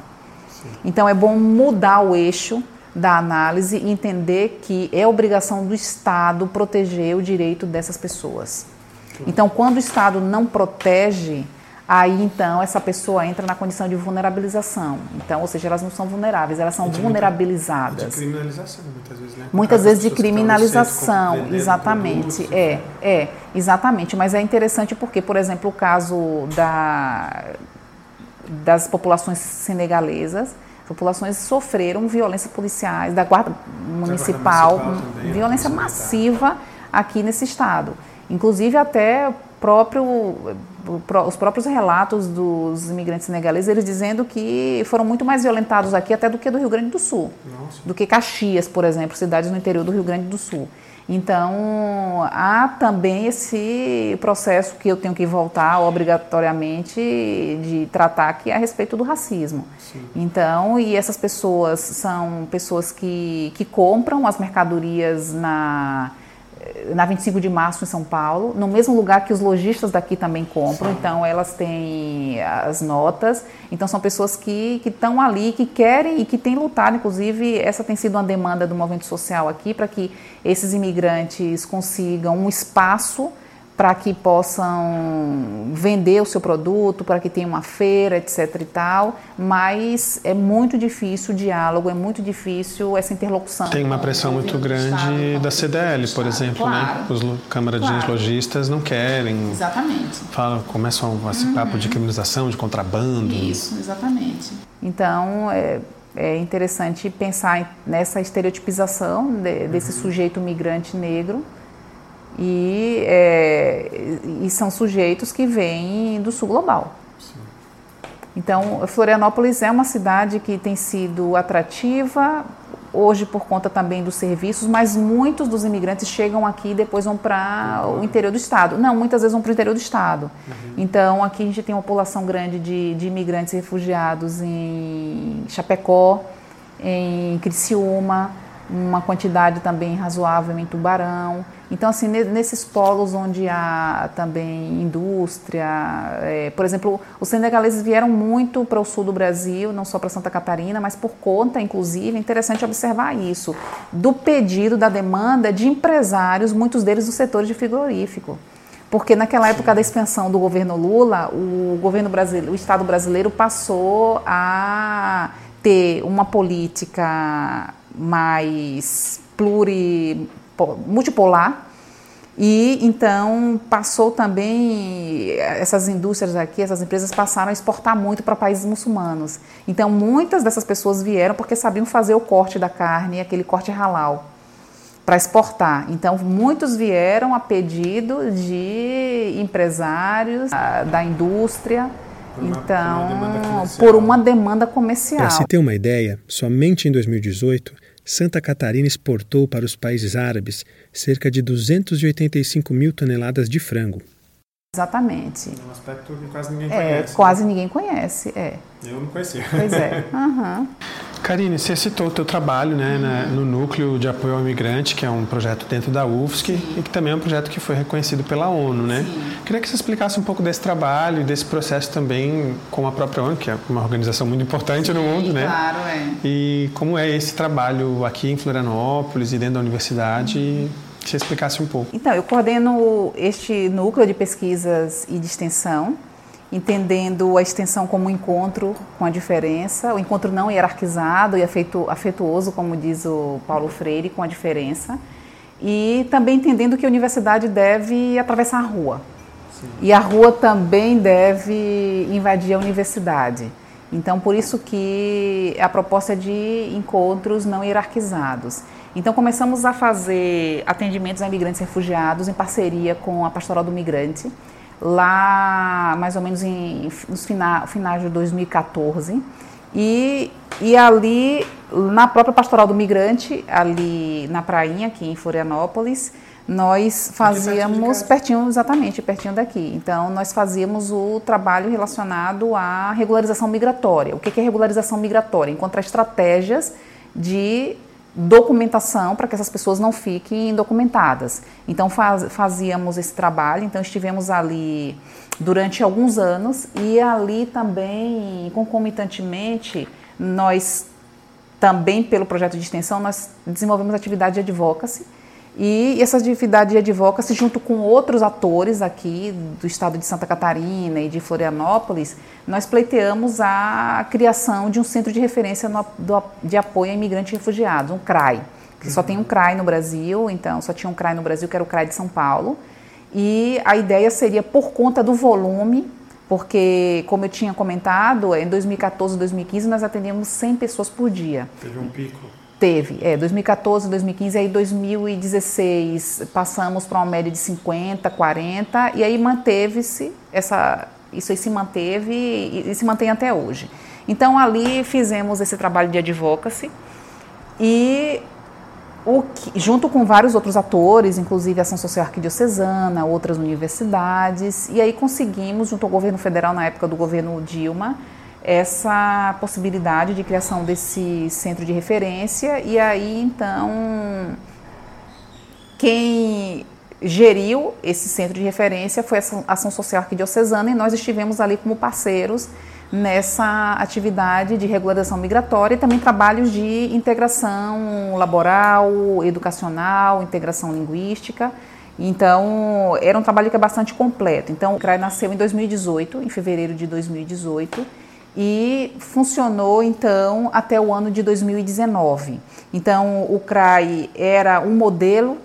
Sim. Então, é bom mudar o eixo da análise e entender que é obrigação do Estado proteger o direito dessas pessoas. Então, quando o Estado não protege, aí então essa pessoa entra na condição de vulnerabilização. Então, ou seja, elas não são vulneráveis, elas são de vulnerabilizadas. De criminalização, muitas vezes, né? Muitas vezes de criminalização, exatamente. É, é, exatamente. Mas é interessante porque, por exemplo, o caso da, das populações senegalesas, populações sofreram violências policiais da guarda municipal, guarda municipal também, violência massiva aqui nesse estado. Inclusive até próprio os próprios relatos dos imigrantes senegaleses, eles dizendo que foram muito mais violentados aqui até do que do Rio Grande do Sul, Nossa. do que Caxias, por exemplo, cidades no interior do Rio Grande do Sul. Então, há também esse processo que eu tenho que voltar obrigatoriamente de tratar que é a respeito do racismo. Sim. Então, e essas pessoas são pessoas que, que compram as mercadorias na na 25 de março em São Paulo, no mesmo lugar que os lojistas daqui também compram, Sim. então elas têm as notas, então são pessoas que estão ali, que querem e que têm lutado, inclusive essa tem sido uma demanda do movimento social aqui, para que esses imigrantes consigam um espaço para que possam vender o seu produto, para que tenha uma feira, etc e tal, mas é muito difícil o diálogo, é muito difícil essa interlocução. Tem uma pressão muito grande da CDL, por exemplo, né? claro. né? Os Câmara claro. de Lojistas não querem. Exatamente. Falam, começam esse uhum. papo de criminalização, de contrabando. Isso, exatamente. Então, é, é interessante pensar nessa estereotipização de, desse uhum. sujeito migrante negro, e, é, e são sujeitos que vêm do sul global. Sim. Então, Florianópolis é uma cidade que tem sido atrativa, hoje por conta também dos serviços, mas muitos dos imigrantes chegam aqui e depois vão para o interior do estado. Não, muitas vezes vão para o interior do estado. Uhum. Então, aqui a gente tem uma população grande de, de imigrantes refugiados em Chapecó, em Criciúma, uma quantidade também razoável em Tubarão. Então, assim, nesses polos onde há também indústria, é, por exemplo, os senegaleses vieram muito para o sul do Brasil, não só para Santa Catarina, mas por conta, inclusive, é interessante observar isso, do pedido, da demanda de empresários, muitos deles do setor de frigorífico. Porque naquela época da expansão do governo Lula, o governo brasileiro, o Estado brasileiro passou a ter uma política mais pluri, multipolar. E então passou também, essas indústrias aqui, essas empresas passaram a exportar muito para países muçulmanos. Então muitas dessas pessoas vieram porque sabiam fazer o corte da carne, aquele corte halal, para exportar. Então muitos vieram a pedido de empresários da indústria então, por uma demanda comercial. Para se ter uma ideia, somente em 2018, Santa Catarina exportou para os países árabes cerca de 285 mil toneladas de frango. Exatamente. É um aspecto que quase ninguém é, conhece. É, quase né? ninguém conhece, é. Eu não conhecia. Pois é. Uhum. Karine, você citou o teu trabalho né, na, no Núcleo de Apoio ao Imigrante, que é um projeto dentro da UFSC Sim. e que também é um projeto que foi reconhecido pela ONU, né? Sim. Queria que você explicasse um pouco desse trabalho e desse processo também com a própria ONU, que é uma organização muito importante Sim, no mundo, né? Claro, é. E como é esse trabalho aqui em Florianópolis e dentro da universidade, você explicasse um pouco. Então, eu coordeno este núcleo de pesquisas e de extensão, entendendo a extensão como um encontro com a diferença, o encontro não hierarquizado e afetuoso, como diz o Paulo Freire, com a diferença, e também entendendo que a universidade deve atravessar a rua. Sim. E a rua também deve invadir a universidade. Então, por isso que a proposta é de encontros não hierarquizados. Então, começamos a fazer atendimentos a imigrantes refugiados em parceria com a Pastoral do Migrante, lá mais ou menos em, nos final, finais de 2014. E, e ali, na própria Pastoral do Migrante, ali na Prainha, aqui em Florianópolis, nós fazíamos pertinho, exatamente, pertinho daqui. Então, nós fazíamos o trabalho relacionado à regularização migratória. O que é regularização migratória? Encontrar estratégias de documentação para que essas pessoas não fiquem indocumentadas. Então, faz, fazíamos esse trabalho. Então, estivemos ali durante alguns anos e ali também, concomitantemente, nós também pelo projeto de extensão, nós desenvolvemos atividade de advocacy e essa atividade de advocacy, junto com outros atores aqui do estado de Santa Catarina e de Florianópolis, nós pleiteamos a criação de um centro de referência no, do, de apoio a imigrantes e refugiados, um CRAI. Que só tem um CRAI no Brasil, então só tinha um CRAI no Brasil, que era o CRAI de São Paulo. E a ideia seria, por conta do volume, porque, como eu tinha comentado, em 2014 e 2015 nós atendíamos 100 pessoas por dia. Teve um pico. Teve, é, 2014, 2015, aí 2016 passamos para uma média de 50, 40, e aí manteve-se, essa, isso aí se manteve e, e, se mantém até hoje. Então ali fizemos esse trabalho de advocacy e que, junto com vários outros atores, inclusive a Ação Social Arquidiocesana, outras universidades, e aí conseguimos, junto ao governo federal, na época do governo Dilma, essa possibilidade de criação desse centro de referência e aí então quem geriu esse centro de referência foi a Ação Social Arquidiocesana e nós estivemos ali como parceiros nessa atividade de regularização migratória e também trabalhos de integração laboral, educacional, integração linguística. Então, era um trabalho que é bastante completo. Então, o CRAI nasceu em 2018, em fevereiro de 2018, e funcionou então até o ano de 2019. Então, o CRAI era um modelo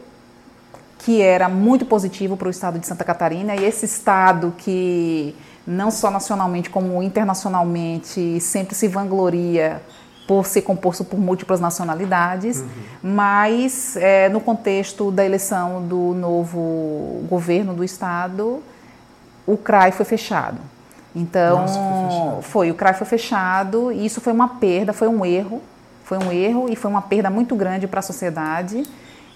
que era muito positivo para o estado de Santa Catarina e esse estado que não só nacionalmente como internacionalmente sempre se vangloria por ser composto por múltiplas nacionalidades, uhum. mas é, no contexto da eleição do novo governo do estado, o CRAI foi fechado. Então, Nossa, foi, foi, o CRAI foi fechado e isso foi uma perda, foi um erro, foi um erro e foi uma perda muito grande para a sociedade.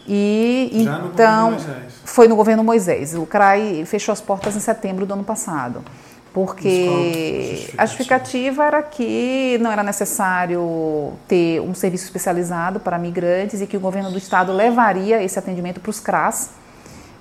E Já então no foi no governo Moisés. O CRAI fechou as portas em setembro do ano passado. Porque a justificativa era que não era necessário ter um serviço especializado para migrantes e que o governo do estado levaria esse atendimento para os CRAS,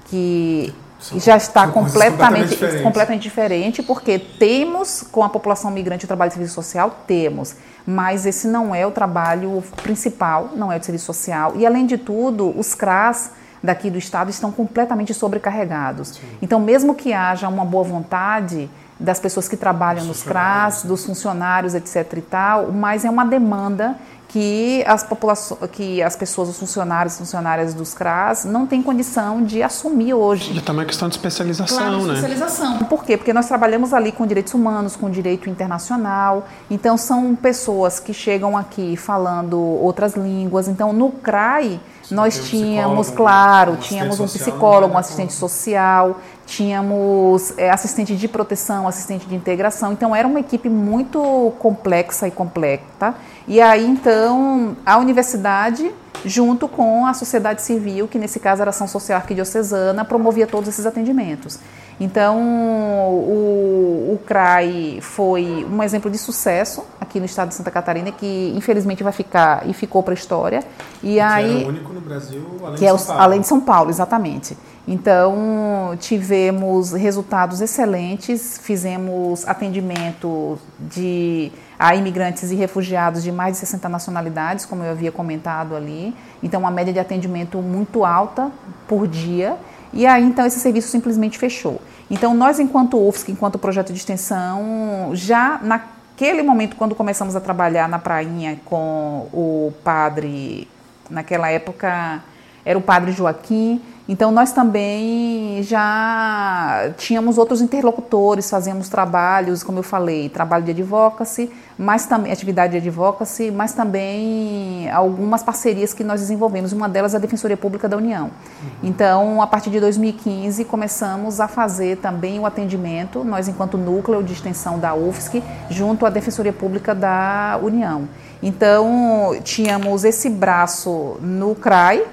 que são, já está completamente, completamente, completamente, diferente, porque temos com a população migrante o trabalho de serviço social, temos, mas esse não é o trabalho principal, não é o de serviço social. E, além de tudo, os CRAS daqui do Estado estão completamente sobrecarregados. Sim. Então, mesmo que haja uma boa vontade das pessoas que trabalham nos CRAS, dos funcionários, etc. e tal, mas é uma demanda que as populações, que as pessoas, os funcionários, funcionárias dos CRAS não têm condição de assumir hoje. E também é questão de especialização, claro, né? especialização. Por quê? Porque nós trabalhamos ali com direitos humanos, com direito internacional. Então são pessoas que chegam aqui falando outras línguas. Então no CRAI nós tínhamos, um claro, tínhamos um psicólogo, um assistente social, tínhamos é, assistente de proteção, assistente de integração. Então era uma equipe muito complexa e completa. E aí então a universidade junto com a sociedade civil, que nesse caso era a Ação Social Arquidiocesana, promovia todos esses atendimentos. Então, o, o CRAI foi um exemplo de sucesso aqui no estado de Santa Catarina, que infelizmente vai ficar e ficou para a história. E que aí, era o único no Brasil, além que de São Paulo. além de São Paulo, exatamente. Então, tivemos resultados excelentes, fizemos atendimento de a imigrantes e refugiados de mais de 60 nacionalidades, como eu havia comentado ali. Então, uma média de atendimento muito alta por dia. E aí, então, esse serviço simplesmente fechou. Então, nós, enquanto UFSC, enquanto projeto de extensão, já naquele momento, quando começamos a trabalhar na prainha com o padre, naquela época era o padre Joaquim, então, nós também já tínhamos outros interlocutores, fazíamos trabalhos, como eu falei, trabalho de advocacy, mas também atividade de advocacy, mas também algumas parcerias que nós desenvolvemos. Uma delas é a Defensoria Pública da União. Uhum. Então, a partir de 2015, começamos a fazer também o atendimento, nós, enquanto núcleo de extensão da UFSC, junto à Defensoria Pública da União. Então, tínhamos esse braço no CRAI,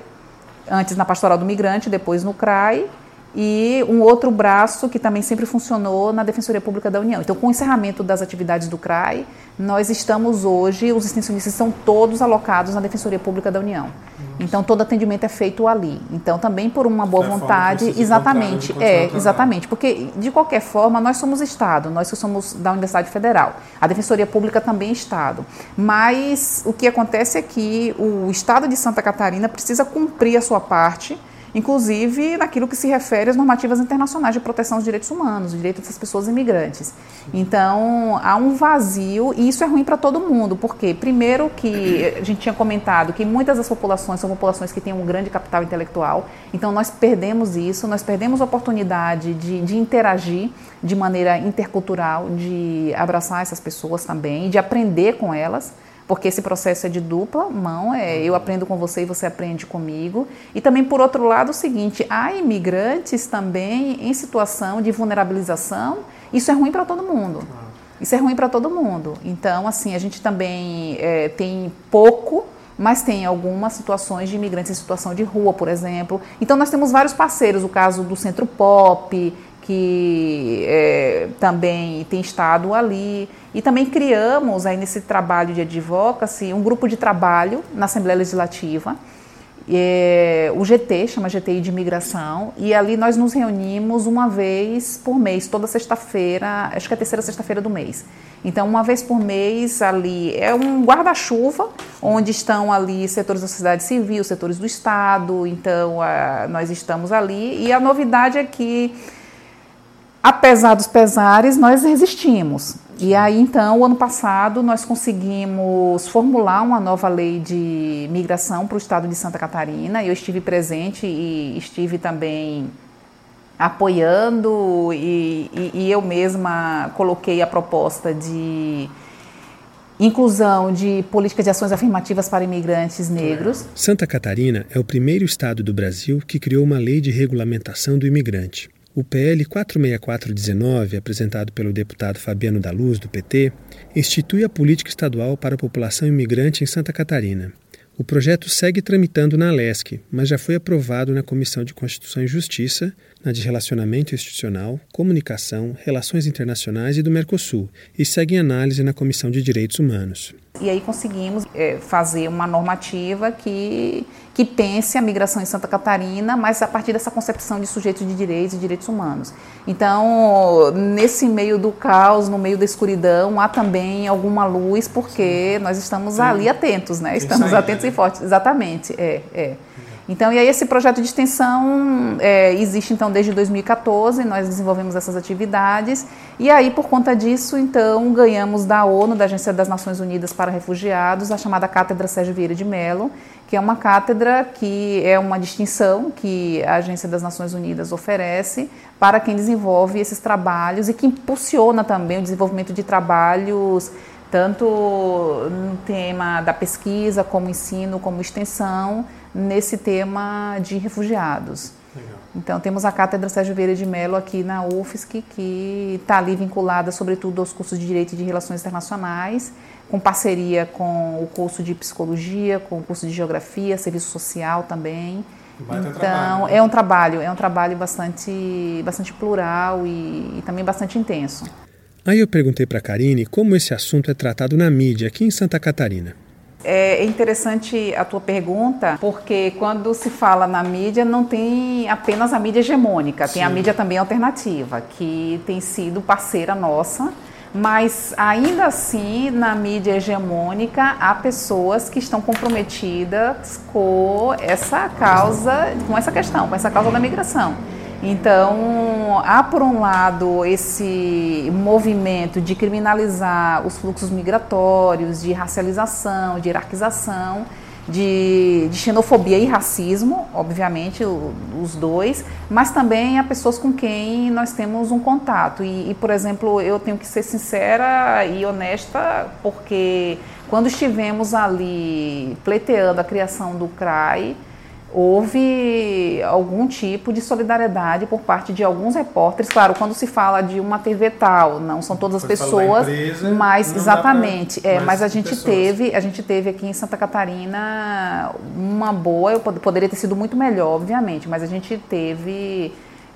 antes na Pastoral do Migrante, depois no CRAI, e um outro braço que também sempre funcionou na Defensoria Pública da União. Então, com o encerramento das atividades do CRAI, nós estamos hoje, os extensionistas são todos alocados na Defensoria Pública da União. Então, todo atendimento é feito ali. Então, também por uma boa vontade, exatamente, é, exatamente, porque de qualquer forma nós somos Estado, nós que somos da Universidade Federal. A Defensoria Pública também é Estado. Mas o que acontece é que o Estado de Santa Catarina precisa cumprir a sua parte inclusive naquilo que se refere às normativas internacionais de proteção dos direitos humanos, direitos das pessoas imigrantes. Então, há um vazio e isso é ruim para todo mundo, porque, primeiro, que a gente tinha comentado que muitas das populações são populações que têm um grande capital intelectual, então nós perdemos isso, nós perdemos a oportunidade de, de interagir de maneira intercultural, de abraçar essas pessoas também, de aprender com elas porque esse processo é de dupla mão, é eu aprendo com você e você aprende comigo. E também, por outro lado, o seguinte, há imigrantes também em situação de vulnerabilização, isso é ruim para todo mundo. Isso é ruim para todo mundo. Então, assim, a gente também é, tem pouco mas tem algumas situações de imigrantes em situação de rua, por exemplo. Então nós temos vários parceiros, o caso do Centro Pop, que é, também tem estado ali. E também criamos aí nesse trabalho de advocacy um grupo de trabalho na Assembleia Legislativa, é, o GT, chama GTI de Imigração, e ali nós nos reunimos uma vez por mês, toda sexta-feira, acho que é a terceira sexta-feira do mês. Então, uma vez por mês ali é um guarda-chuva, onde estão ali setores da sociedade civil, setores do Estado, então a, nós estamos ali, e a novidade é que apesar dos pesares, nós resistimos. E aí, então, o ano passado, nós conseguimos formular uma nova lei de migração para o estado de Santa Catarina. Eu estive presente e estive também apoiando, e, e, e eu mesma coloquei a proposta de inclusão de políticas de ações afirmativas para imigrantes negros. Santa Catarina é o primeiro estado do Brasil que criou uma lei de regulamentação do imigrante. O PL 46419, apresentado pelo deputado Fabiano da Luz, do PT, institui a política estadual para a população imigrante em Santa Catarina. O projeto segue tramitando na Alesc, mas já foi aprovado na Comissão de Constituição e Justiça, na de Relacionamento Institucional, Comunicação, Relações Internacionais e do Mercosul, e segue em análise na Comissão de Direitos Humanos. E aí conseguimos é, fazer uma normativa que, que pense a migração em Santa Catarina, mas a partir dessa concepção de sujeitos de direitos e direitos humanos. Então, nesse meio do caos, no meio da escuridão, há também alguma luz, porque nós estamos ali atentos, né? Estamos atentos e fortes. Exatamente, é, é. Então, e aí esse projeto de extensão é, existe então desde 2014, nós desenvolvemos essas atividades e aí por conta disso então ganhamos da ONU, da Agência das Nações Unidas para Refugiados, a chamada Cátedra Sérgio Vieira de Mello, que é uma cátedra que é uma distinção que a Agência das Nações Unidas oferece para quem desenvolve esses trabalhos e que impulsiona também o desenvolvimento de trabalhos tanto no tema da pesquisa, como ensino, como extensão, nesse tema de refugiados. Legal. Então, temos a Cátedra Sérgio Vieira de Mello aqui na UFSC, que está ali vinculada, sobretudo, aos cursos de Direito e de Relações Internacionais, com parceria com o curso de Psicologia, com o curso de Geografia, Serviço Social também. então, trabalho, né? é um trabalho, é um trabalho bastante, bastante plural e, e também bastante intenso. Aí eu perguntei para a Karine como esse assunto é tratado na mídia aqui em Santa Catarina. É interessante a tua pergunta, porque quando se fala na mídia, não tem apenas a mídia hegemônica, Sim. tem a mídia também alternativa, que tem sido parceira nossa Mas ainda assim, na mídia hegemônica, há pessoas que estão comprometidas com essa causa, com essa questão, com essa causa da migração. Então, há por um lado esse movimento de criminalizar os fluxos migratórios, de racialização, de hierarquização, de, de xenofobia e racismo, obviamente, os dois, mas também há pessoas com quem nós temos um contato. E, e, por exemplo, eu tenho que ser sincera e honesta, porque quando estivemos ali pleiteando a criação do CRAI, houve algum tipo de solidariedade por parte de alguns repórteres. Claro, quando se fala de uma TV tal, não são todas as pessoas, empresa, mas exatamente, é, mas a gente pessoas. teve, a gente teve aqui em Santa Catarina uma boa, eu poderia ter sido muito melhor, obviamente, mas a gente teve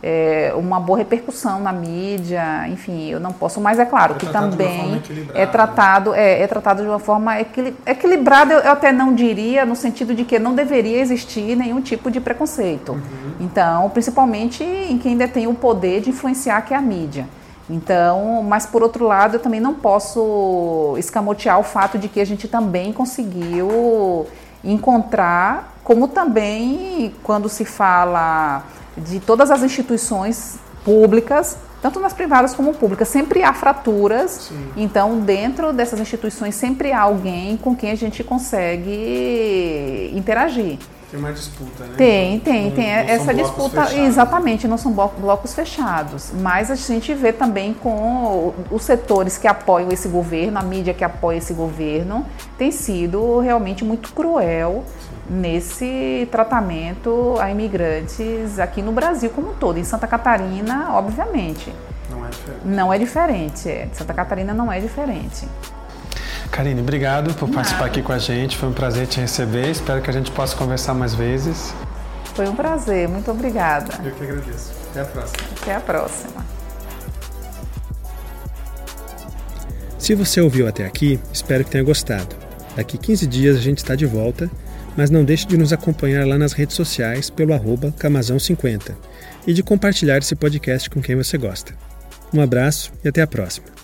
é, uma boa repercussão na mídia, enfim, eu não posso, mas é claro é que também é tratado, é, é, tratado de uma forma equili equilibrada, eu, eu, até não diria, no sentido de que não deveria existir nenhum tipo de preconceito. Uhum. Então, principalmente em quem detém o poder de influenciar, que é a mídia. Então, mas por outro lado, eu também não posso escamotear o fato de que a gente também conseguiu encontrar, como também quando se fala de todas as instituições públicas, tanto nas privadas como públicas, sempre há fraturas. Sim. Então, dentro dessas instituições, sempre há alguém com quem a gente consegue interagir. Tem uma disputa, né? Tem, tem, não, tem não essa disputa. Fechados. Exatamente, não são blocos fechados. Mas a gente vê também com os setores que apoiam esse governo, a mídia que apoia esse governo, tem sido realmente muito cruel nesse tratamento a imigrantes aqui no Brasil como um todo. Em Santa Catarina, obviamente. Não é diferente. Não é diferente. É. Santa Catarina não é diferente. Karine, obrigado por participar aqui com a gente. Foi um prazer te receber. Espero que a gente possa conversar mais vezes. Foi um prazer. Muito obrigada. Eu que agradeço. Até a próxima. Até a próxima. Se você ouviu até aqui, espero que tenha gostado. Daqui 15 dias a gente está de volta mas não deixe de nos acompanhar lá nas redes sociais pelo arroba Camazão50 e de compartilhar esse podcast com quem você gosta. Um abraço e até a próxima.